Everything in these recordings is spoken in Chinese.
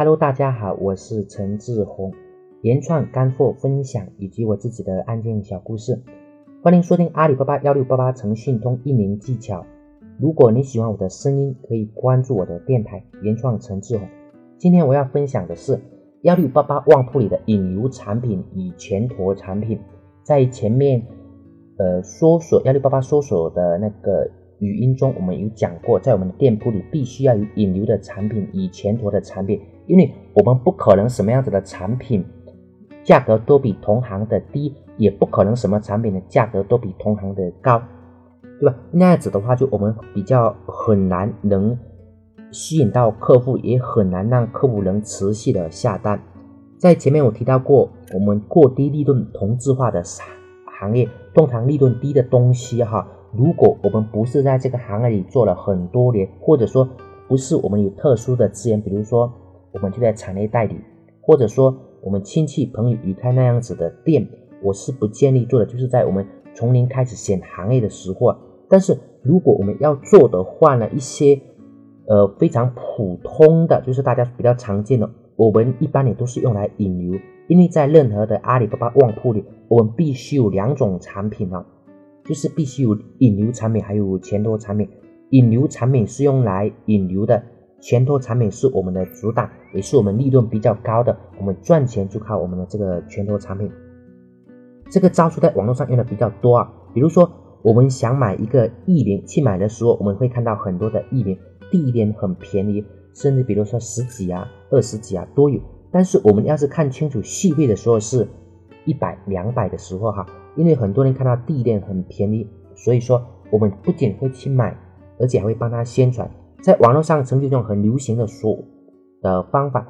Hello，大家好，我是陈志宏，原创干货分享以及我自己的案件小故事，欢迎收听阿里巴巴幺六八八诚信通运营技巧。如果你喜欢我的声音，可以关注我的电台原创陈志宏。今天我要分享的是幺六八八旺铺里的引流产品与全坨产品，在前面呃搜索幺六八八搜索的那个。语音中我们有讲过，在我们的店铺里必须要有引流的产品，以前坨的产品，因为我们不可能什么样子的产品价格都比同行的低，也不可能什么产品的价格都比同行的高，对吧？那样子的话，就我们比较很难能吸引到客户，也很难让客户能持续的下单。在前面我提到过，我们过低利润同质化的行业，通常利润低的东西，哈。如果我们不是在这个行业里做了很多年，或者说不是我们有特殊的资源，比如说我们就在产业代理，或者说我们亲戚朋友有开那样子的店，我是不建议做的。就是在我们从零开始选行业的时候，但是如果我们要做的话呢，一些呃非常普通的，就是大家比较常见的，我们一般也都是用来引流，因为在任何的阿里巴巴旺铺里，我们必须有两种产品啊。就是必须有引流产品，还有前头产品。引流产品是用来引流的，前托产品是我们的主打，也是我们利润比较高的。我们赚钱就靠我们的这个前托产品。这个招数在网络上用的比较多啊。比如说，我们想买一个意林，去买的时候，我们会看到很多的意林，第一点很便宜，甚至比如说十几啊、二十几啊都有。但是我们要是看清楚细费的时候，是一百、两百的时候哈。因为很多人看到地链很便宜，所以说我们不仅会去买，而且还会帮他宣传。在网络上曾经一种很流行的说的方法，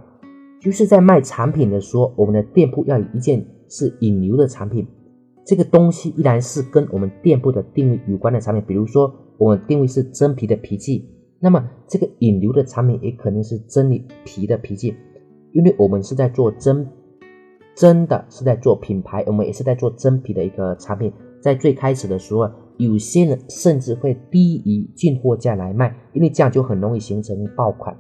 就是在卖产品的时候，我们的店铺要有一件是引流的产品。这个东西依然是跟我们店铺的定位有关的产品，比如说我们定位是真皮的皮具，那么这个引流的产品也肯定是真皮的皮具，因为我们是在做真。真的是在做品牌，我们也是在做真皮的一个产品。在最开始的时候，有些人甚至会低于进货价来卖，因为这样就很容易形成爆款。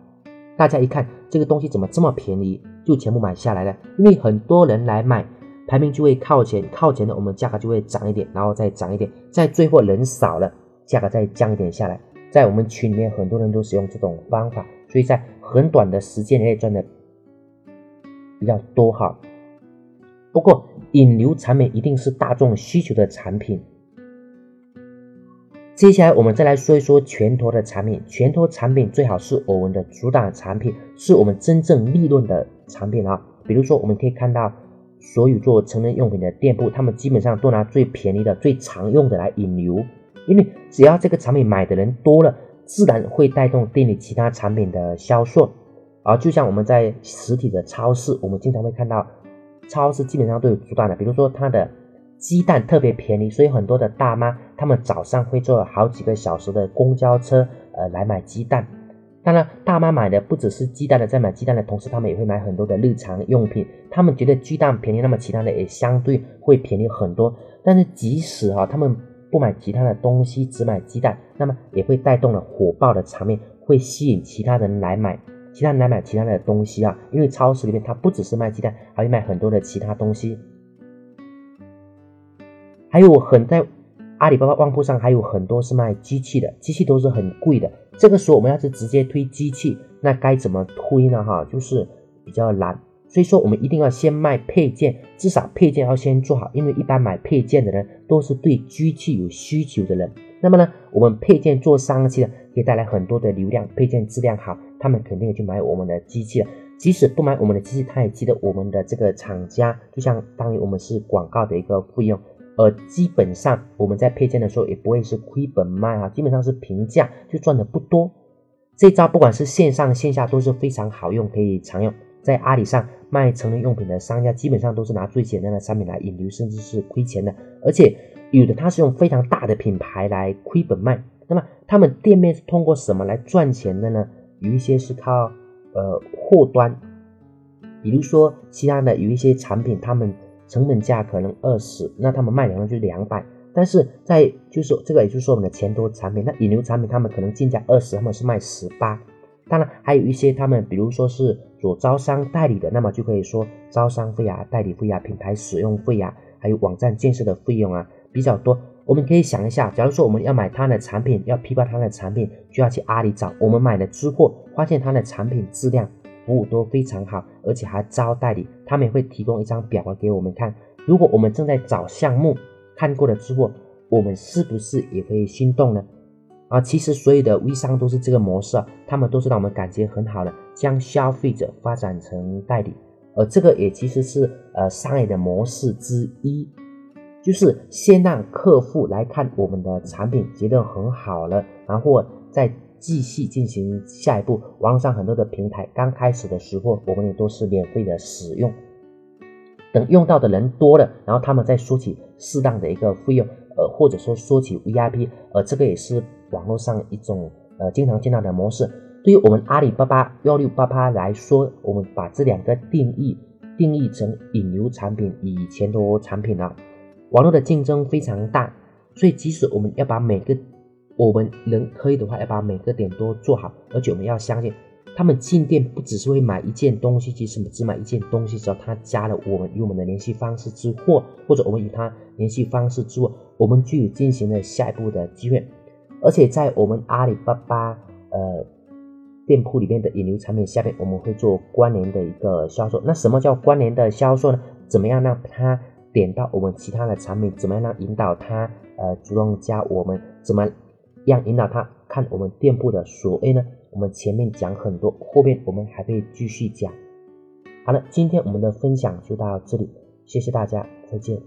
大家一看这个东西怎么这么便宜，就全部买下来了。因为很多人来买，排名就会靠前，靠前的我们价格就会涨一点，然后再涨一点。在最后人少了，价格再降一点下来。在我们群里面，很多人都使用这种方法，所以在很短的时间内赚的比较多哈。不过，引流产品一定是大众需求的产品。接下来，我们再来说一说全托的产品。全托产品最好是我们的主打产品，是我们真正利润的产品啊。比如说，我们可以看到，所有做成人用品的店铺，他们基本上都拿最便宜的、最常用的来引流，因为只要这个产品买的人多了，自然会带动店里其他产品的销售。而就像我们在实体的超市，我们经常会看到。超市基本上都有主打的，比如说它的鸡蛋特别便宜，所以很多的大妈她们早上会坐好几个小时的公交车，呃，来买鸡蛋。当然，大妈买的不只是鸡蛋的，在买鸡蛋的同时，他们也会买很多的日常用品。他们觉得鸡蛋便宜，那么其他的也相对会便宜很多。但是即使哈，他们不买其他的东西，只买鸡蛋，那么也会带动了火爆的场面，会吸引其他人来买。其他人来买其他的东西啊，因为超市里面它不只是卖鸡蛋，还会卖很多的其他东西。还有很在阿里巴巴旺铺上还有很多是卖机器的，机器都是很贵的。这个时候我们要是直接推机器，那该怎么推呢？哈，就是比较难。所以说我们一定要先卖配件，至少配件要先做好，因为一般买配件的人都是对机器有需求的人。那么呢，我们配件做上去了，可以带来很多的流量，配件质量好。他们肯定也去买我们的机器了，即使不买我们的机器，他也记得我们的这个厂家，就像当于我们是广告的一个费用。呃基本上我们在配件的时候也不会是亏本卖啊，基本上是平价，就赚的不多。这招不管是线上线下都是非常好用，可以常用。在阿里上卖成人用品的商家，基本上都是拿最简单的产品来引流，甚至是亏钱的。而且有的他是用非常大的品牌来亏本卖。那么他们店面是通过什么来赚钱的呢？有一些是靠呃货端，比如说其他的有一些产品，他们成本价可能二十，那他们卖两万就两百，但是在就是这个也就是说我们的钱多产品，那引流产品他们可能进价二十，他们是卖十八，当然还有一些他们，比如说是做招商代理的，那么就可以说招商费啊、代理费啊、品牌使用费啊，还有网站建设的费用啊比较多。我们可以想一下，假如说我们要买他的产品，要批发他的产品，就要去阿里找。我们买了之后，发现他的产品质量、服务都非常好，而且还招代理，他们也会提供一张表格给我们看。如果我们正在找项目，看过了之后，我们是不是也会心动呢？啊，其实所有的微商都是这个模式啊，他们都是让我们感觉很好的，将消费者发展成代理，而这个也其实是呃商业的模式之一，就是先让客户来看我们的产品，觉得很好了，然后再继续进行下一步。网络上很多的平台刚开始的时候，我们也都是免费的使用，等用到的人多了，然后他们再收起适当的一个费用，呃，或者说收起 VIP，呃，这个也是。网络上一种呃经常见到的模式，对于我们阿里巴巴幺六八八来说，我们把这两个定义定义成引流产品与前端产品了。网络的竞争非常大，所以即使我们要把每个我们能可以的话，要把每个点都做好，而且我们要相信，他们进店不只是会买一件东西，即使只买一件东西，只要他加了我们与我们的联系方式之后，或者我们与他联系方式之后，我们就有进行了下一步的机会。而且在我们阿里巴巴呃店铺里面的引流产品下面，我们会做关联的一个销售。那什么叫关联的销售呢？怎么样让他点到我们其他的产品？怎么样让引导他呃主动加我们？怎么这样引导他看我们店铺的所谓呢？我们前面讲很多，后面我们还会继续讲。好了，今天我们的分享就到这里，谢谢大家，再见。